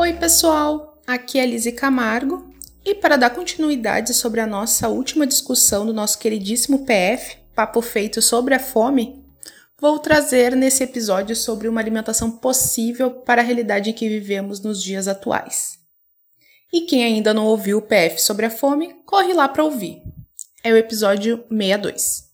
Oi, pessoal! Aqui é Lise Camargo e para dar continuidade sobre a nossa última discussão do nosso queridíssimo PF, Papo Feito sobre a Fome, vou trazer nesse episódio sobre uma alimentação possível para a realidade em que vivemos nos dias atuais. E quem ainda não ouviu o PF sobre a fome, corre lá para ouvir. É o episódio 62.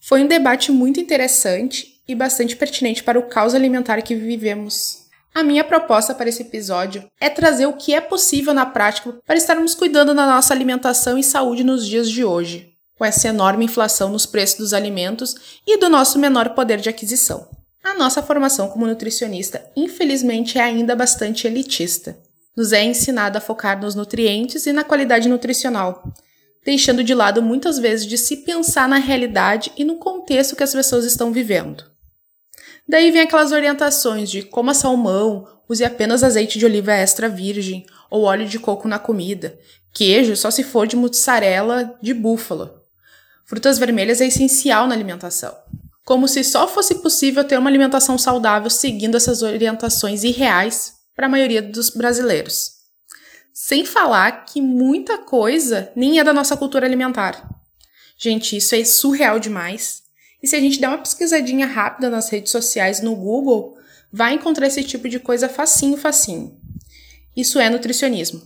Foi um debate muito interessante e bastante pertinente para o caos alimentar que vivemos a minha proposta para esse episódio é trazer o que é possível na prática para estarmos cuidando da nossa alimentação e saúde nos dias de hoje, com essa enorme inflação nos preços dos alimentos e do nosso menor poder de aquisição. A nossa formação como nutricionista, infelizmente, é ainda bastante elitista. Nos é ensinado a focar nos nutrientes e na qualidade nutricional, deixando de lado muitas vezes de se pensar na realidade e no contexto que as pessoas estão vivendo. Daí vem aquelas orientações de coma salmão, use apenas azeite de oliva extra virgem ou óleo de coco na comida, queijo só se for de mussarela de búfalo. Frutas vermelhas é essencial na alimentação. Como se só fosse possível ter uma alimentação saudável seguindo essas orientações irreais para a maioria dos brasileiros. Sem falar que muita coisa nem é da nossa cultura alimentar. Gente, isso é surreal demais. E se a gente der uma pesquisadinha rápida nas redes sociais no Google, vai encontrar esse tipo de coisa facinho, facinho. Isso é nutricionismo.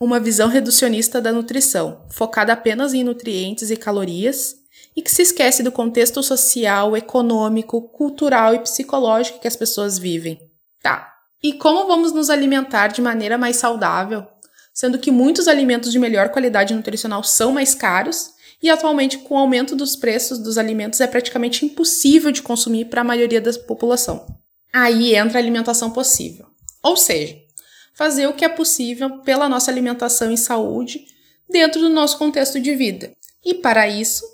Uma visão reducionista da nutrição, focada apenas em nutrientes e calorias, e que se esquece do contexto social, econômico, cultural e psicológico que as pessoas vivem. Tá. E como vamos nos alimentar de maneira mais saudável, sendo que muitos alimentos de melhor qualidade nutricional são mais caros e atualmente, com o aumento dos preços dos alimentos, é praticamente impossível de consumir para a maioria da população. Aí entra a alimentação possível. Ou seja, fazer o que é possível pela nossa alimentação e saúde dentro do nosso contexto de vida. E para isso,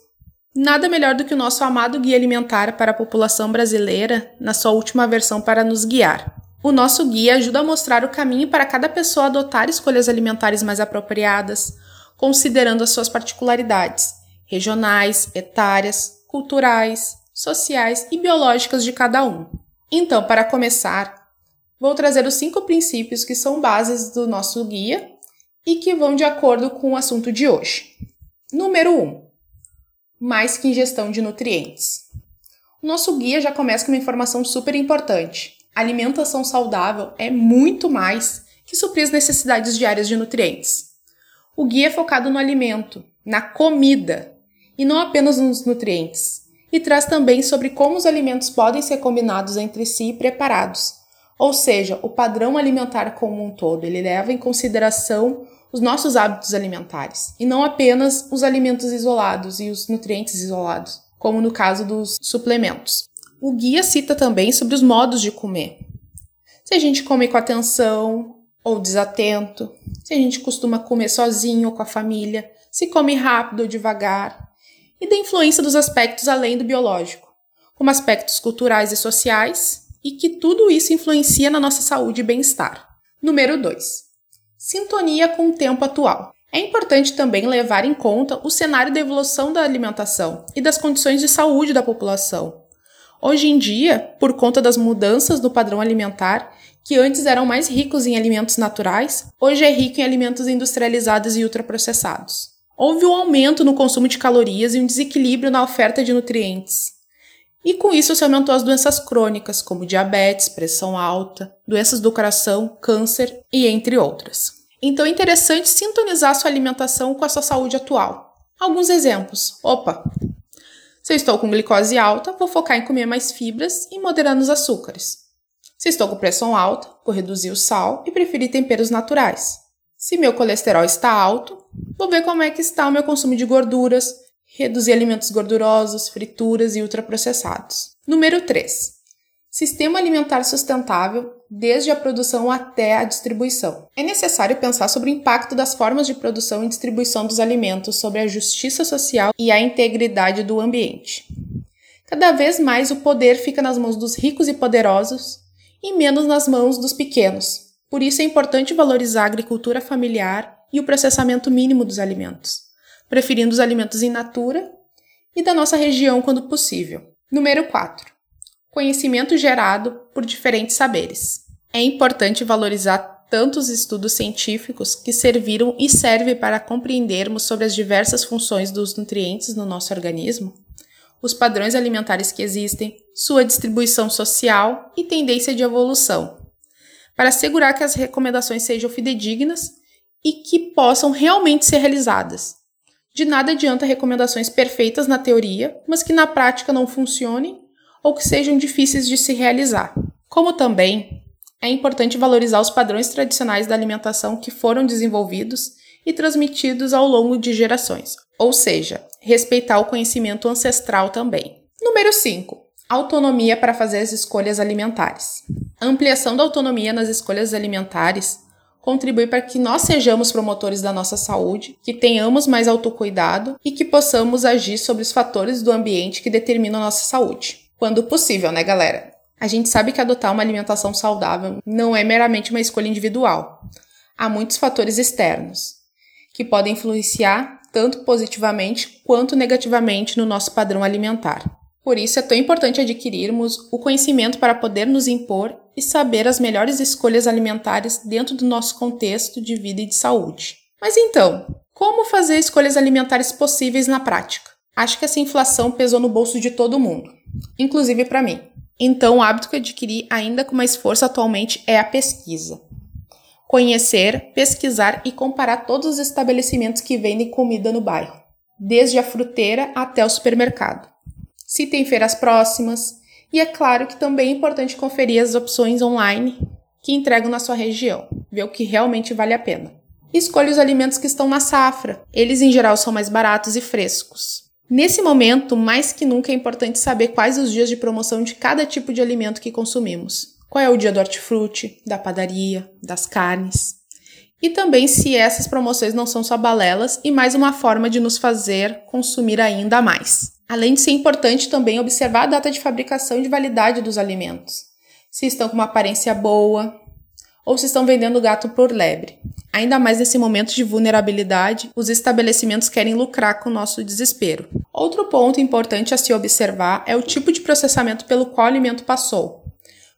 nada melhor do que o nosso amado Guia Alimentar para a População Brasileira, na sua última versão, para nos guiar. O nosso guia ajuda a mostrar o caminho para cada pessoa adotar escolhas alimentares mais apropriadas, considerando as suas particularidades regionais, etárias, culturais, sociais e biológicas de cada um. Então, para começar, vou trazer os cinco princípios que são bases do nosso guia e que vão de acordo com o assunto de hoje. Número 1. Um, mais que ingestão de nutrientes. O nosso guia já começa com uma informação super importante. A alimentação saudável é muito mais que suprir as necessidades diárias de nutrientes. O guia é focado no alimento, na comida, e não apenas nos nutrientes, e traz também sobre como os alimentos podem ser combinados entre si e preparados, ou seja, o padrão alimentar como um todo. Ele leva em consideração os nossos hábitos alimentares e não apenas os alimentos isolados e os nutrientes isolados, como no caso dos suplementos. O guia cita também sobre os modos de comer. Se a gente come com atenção, ou desatento, se a gente costuma comer sozinho ou com a família, se come rápido ou devagar, e da influência dos aspectos além do biológico, como aspectos culturais e sociais, e que tudo isso influencia na nossa saúde e bem-estar. Número 2. Sintonia com o tempo atual. É importante também levar em conta o cenário da evolução da alimentação e das condições de saúde da população. Hoje em dia, por conta das mudanças no padrão alimentar que antes eram mais ricos em alimentos naturais, hoje é rico em alimentos industrializados e ultraprocessados. Houve um aumento no consumo de calorias e um desequilíbrio na oferta de nutrientes. E com isso se aumentou as doenças crônicas, como diabetes, pressão alta, doenças do coração, câncer e entre outras. Então é interessante sintonizar sua alimentação com a sua saúde atual. Alguns exemplos. Opa! Se eu estou com glicose alta, vou focar em comer mais fibras e moderar nos açúcares. Se estou com pressão alta, vou reduzir o sal e preferir temperos naturais. Se meu colesterol está alto, vou ver como é que está o meu consumo de gorduras, reduzir alimentos gordurosos, frituras e ultraprocessados. Número 3. Sistema alimentar sustentável desde a produção até a distribuição. É necessário pensar sobre o impacto das formas de produção e distribuição dos alimentos sobre a justiça social e a integridade do ambiente. Cada vez mais o poder fica nas mãos dos ricos e poderosos e menos nas mãos dos pequenos. Por isso é importante valorizar a agricultura familiar e o processamento mínimo dos alimentos, preferindo os alimentos in natura e da nossa região quando possível. Número 4. Conhecimento gerado por diferentes saberes. É importante valorizar tantos estudos científicos que serviram e servem para compreendermos sobre as diversas funções dos nutrientes no nosso organismo, os padrões alimentares que existem, sua distribuição social e tendência de evolução, para assegurar que as recomendações sejam fidedignas e que possam realmente ser realizadas. De nada adianta recomendações perfeitas na teoria, mas que na prática não funcionem ou que sejam difíceis de se realizar. Como também é importante valorizar os padrões tradicionais da alimentação que foram desenvolvidos e transmitidos ao longo de gerações, ou seja, respeitar o conhecimento ancestral também. Número 5. Autonomia para fazer as escolhas alimentares. A ampliação da autonomia nas escolhas alimentares contribui para que nós sejamos promotores da nossa saúde, que tenhamos mais autocuidado e que possamos agir sobre os fatores do ambiente que determinam a nossa saúde quando possível, né, galera? A gente sabe que adotar uma alimentação saudável não é meramente uma escolha individual. Há muitos fatores externos que podem influenciar tanto positivamente quanto negativamente no nosso padrão alimentar. Por isso é tão importante adquirirmos o conhecimento para poder nos impor e saber as melhores escolhas alimentares dentro do nosso contexto de vida e de saúde. Mas então, como fazer escolhas alimentares possíveis na prática? Acho que essa inflação pesou no bolso de todo mundo inclusive para mim. Então, o hábito que adquiri ainda com mais força atualmente é a pesquisa. Conhecer, pesquisar e comparar todos os estabelecimentos que vendem comida no bairro, desde a fruteira até o supermercado. Se tem feiras próximas, e é claro que também é importante conferir as opções online que entregam na sua região, ver o que realmente vale a pena. Escolha os alimentos que estão na safra, eles em geral são mais baratos e frescos. Nesse momento, mais que nunca é importante saber quais os dias de promoção de cada tipo de alimento que consumimos. Qual é o dia do hortifruti, da padaria, das carnes. E também se essas promoções não são só balelas e mais uma forma de nos fazer consumir ainda mais. Além de ser importante também observar a data de fabricação e de validade dos alimentos. Se estão com uma aparência boa, ou se estão vendendo gato por lebre. Ainda mais nesse momento de vulnerabilidade, os estabelecimentos querem lucrar com o nosso desespero. Outro ponto importante a se observar é o tipo de processamento pelo qual o alimento passou,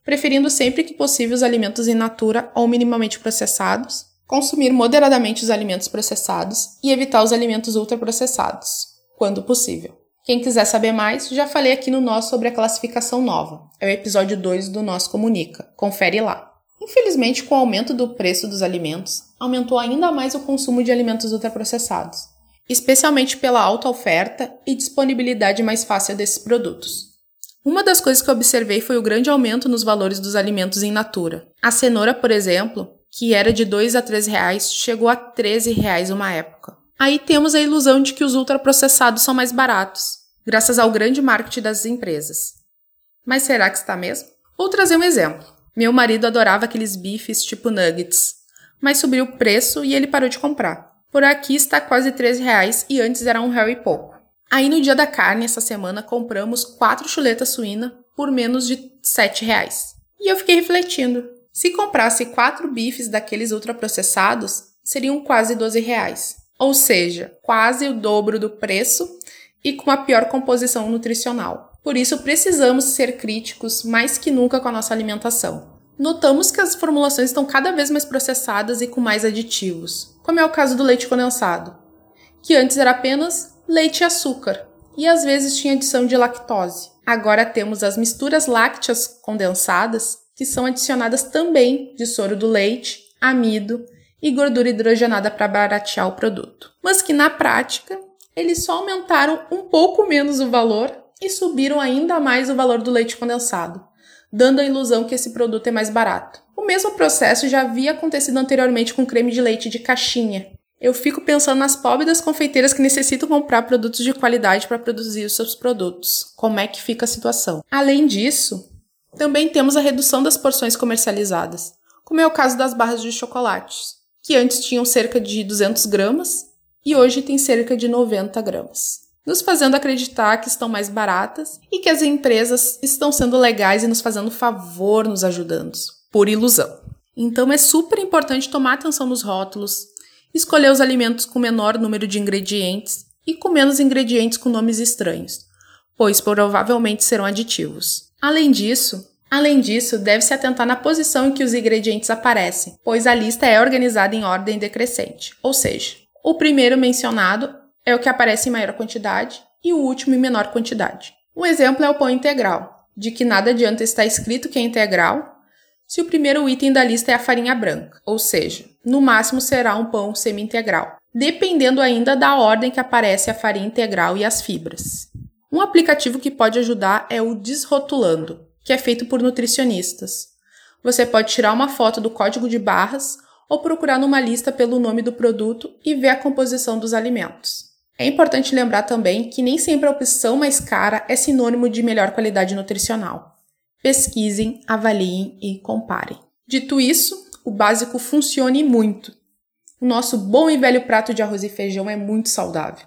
preferindo sempre que possível os alimentos in natura ou minimamente processados, consumir moderadamente os alimentos processados e evitar os alimentos ultraprocessados, quando possível. Quem quiser saber mais, já falei aqui no nosso sobre a classificação nova. É o episódio 2 do Nosso Comunica. Confere lá. Infelizmente, com o aumento do preço dos alimentos, aumentou ainda mais o consumo de alimentos ultraprocessados, especialmente pela alta oferta e disponibilidade mais fácil desses produtos. Uma das coisas que observei foi o grande aumento nos valores dos alimentos em natura. A cenoura, por exemplo, que era de 2 a 3 reais, chegou a 13 reais uma época. Aí temos a ilusão de que os ultraprocessados são mais baratos, graças ao grande marketing das empresas. Mas será que está mesmo? Vou trazer um exemplo. Meu marido adorava aqueles bifes tipo nuggets, mas subiu o preço e ele parou de comprar. Por aqui está quase 13 reais e antes era um real e pouco. Aí no dia da carne, essa semana, compramos quatro chuletas suína por menos de 7 reais. E eu fiquei refletindo. Se comprasse quatro bifes daqueles ultraprocessados, seriam quase 12 reais. Ou seja, quase o dobro do preço e com a pior composição nutricional. Por isso, precisamos ser críticos mais que nunca com a nossa alimentação. Notamos que as formulações estão cada vez mais processadas e com mais aditivos, como é o caso do leite condensado, que antes era apenas leite e açúcar, e às vezes tinha adição de lactose. Agora temos as misturas lácteas condensadas, que são adicionadas também de soro do leite, amido e gordura hidrogenada para baratear o produto. Mas que na prática, eles só aumentaram um pouco menos o valor e subiram ainda mais o valor do leite condensado, dando a ilusão que esse produto é mais barato. O mesmo processo já havia acontecido anteriormente com creme de leite de caixinha. Eu fico pensando nas pobres das confeiteiras que necessitam comprar produtos de qualidade para produzir os seus produtos. Como é que fica a situação? Além disso, Também temos a redução das porções comercializadas, como é o caso das barras de chocolates, que antes tinham cerca de 200 gramas e hoje tem cerca de 90 gramas, nos fazendo acreditar que estão mais baratas e que as empresas estão sendo legais e nos fazendo favor, nos ajudando, por ilusão. Então é super importante tomar atenção nos rótulos, escolher os alimentos com menor número de ingredientes e com menos ingredientes com nomes estranhos, pois provavelmente serão aditivos. Além disso, além disso, deve-se atentar na posição em que os ingredientes aparecem, pois a lista é organizada em ordem decrescente, ou seja, o primeiro mencionado é o que aparece em maior quantidade e o último em menor quantidade. Um exemplo é o pão integral, de que nada adianta estar escrito que é integral se o primeiro item da lista é a farinha branca, ou seja, no máximo será um pão semi-integral, dependendo ainda da ordem que aparece a farinha integral e as fibras. Um aplicativo que pode ajudar é o Desrotulando, que é feito por nutricionistas. Você pode tirar uma foto do código de barras ou procurar numa lista pelo nome do produto e ver a composição dos alimentos. É importante lembrar também que nem sempre a opção mais cara é sinônimo de melhor qualidade nutricional pesquisem, avaliem e comparem. Dito isso, o básico funcione muito. O nosso bom e velho prato de arroz e feijão é muito saudável.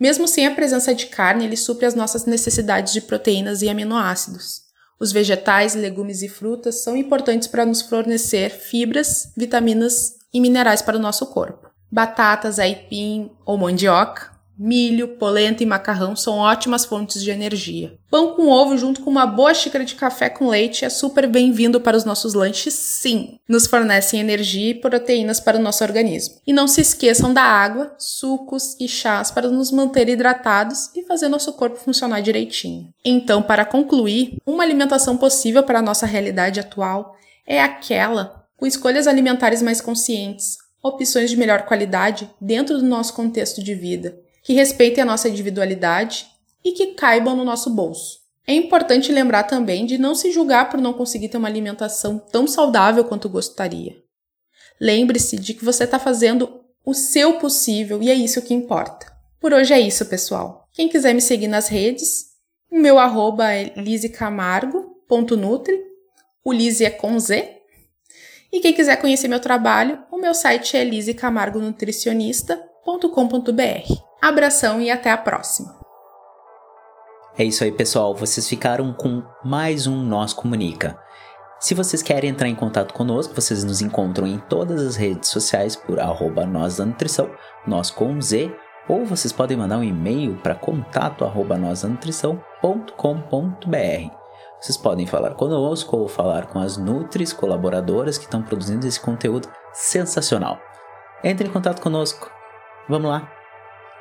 Mesmo sem a presença de carne, ele supre as nossas necessidades de proteínas e aminoácidos. Os vegetais, legumes e frutas são importantes para nos fornecer fibras, vitaminas e minerais para o nosso corpo. Batatas, aipim ou mandioca milho, polenta e macarrão são ótimas fontes de energia. Pão com ovo junto com uma boa xícara de café com leite é super bem-vindo para os nossos lanches, sim. Nos fornecem energia e proteínas para o nosso organismo. E não se esqueçam da água, sucos e chás para nos manter hidratados e fazer nosso corpo funcionar direitinho. Então, para concluir, uma alimentação possível para a nossa realidade atual é aquela com escolhas alimentares mais conscientes, opções de melhor qualidade dentro do nosso contexto de vida que respeitem a nossa individualidade e que caibam no nosso bolso. É importante lembrar também de não se julgar por não conseguir ter uma alimentação tão saudável quanto gostaria. Lembre-se de que você está fazendo o seu possível e é isso que importa. Por hoje é isso, pessoal. Quem quiser me seguir nas redes, o meu arroba é lisecamargo.nutri, o Lise é com Z. E quem quiser conhecer meu trabalho, o meu site é lisecamargonutricionista.com.br. Abração e até a próxima. É isso aí, pessoal. Vocês ficaram com mais um Nós Comunica. Se vocês querem entrar em contato conosco, vocês nos encontram em todas as redes sociais por arroba nós da nutrição, nós com Z, ou vocês podem mandar um e-mail para contato arroba Vocês podem falar conosco ou falar com as Nutris colaboradoras que estão produzindo esse conteúdo sensacional. Entre em contato conosco. Vamos lá.